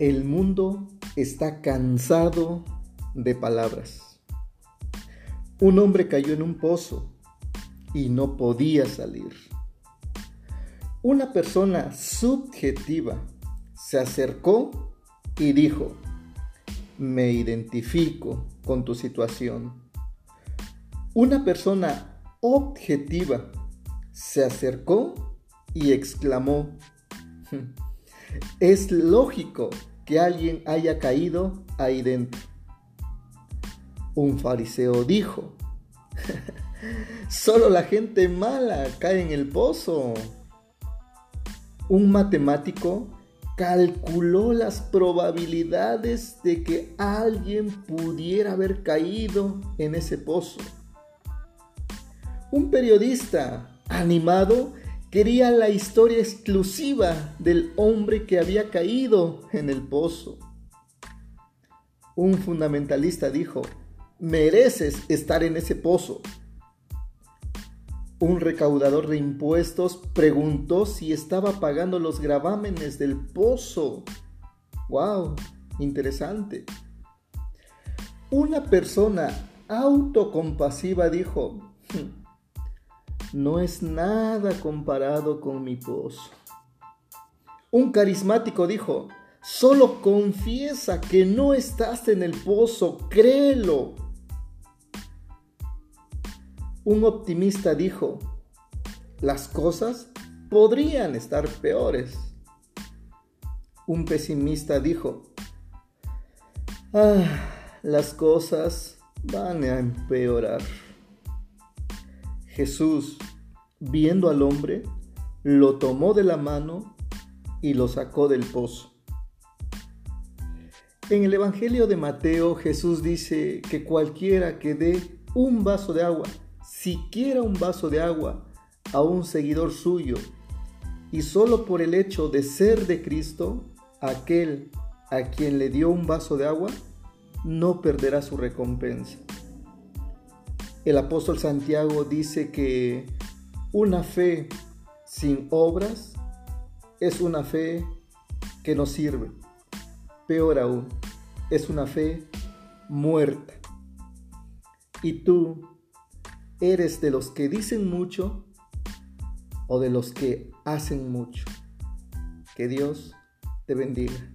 El mundo está cansado de palabras. Un hombre cayó en un pozo y no podía salir. Una persona subjetiva se acercó y dijo, me identifico con tu situación. Una persona objetiva se acercó y exclamó, es lógico que alguien haya caído ahí dentro. Un fariseo dijo, solo la gente mala cae en el pozo. Un matemático calculó las probabilidades de que alguien pudiera haber caído en ese pozo. Un periodista animado Quería la historia exclusiva del hombre que había caído en el pozo. Un fundamentalista dijo, mereces estar en ese pozo. Un recaudador de impuestos preguntó si estaba pagando los gravámenes del pozo. ¡Wow! Interesante. Una persona autocompasiva dijo, hmm, no es nada comparado con mi pozo. Un carismático dijo, solo confiesa que no estás en el pozo, créelo. Un optimista dijo, las cosas podrían estar peores. Un pesimista dijo, ah, las cosas van a empeorar. Jesús, viendo al hombre, lo tomó de la mano y lo sacó del pozo. En el Evangelio de Mateo Jesús dice que cualquiera que dé un vaso de agua, siquiera un vaso de agua, a un seguidor suyo, y solo por el hecho de ser de Cristo, aquel a quien le dio un vaso de agua, no perderá su recompensa. El apóstol Santiago dice que una fe sin obras es una fe que no sirve. Peor aún, es una fe muerta. Y tú eres de los que dicen mucho o de los que hacen mucho. Que Dios te bendiga.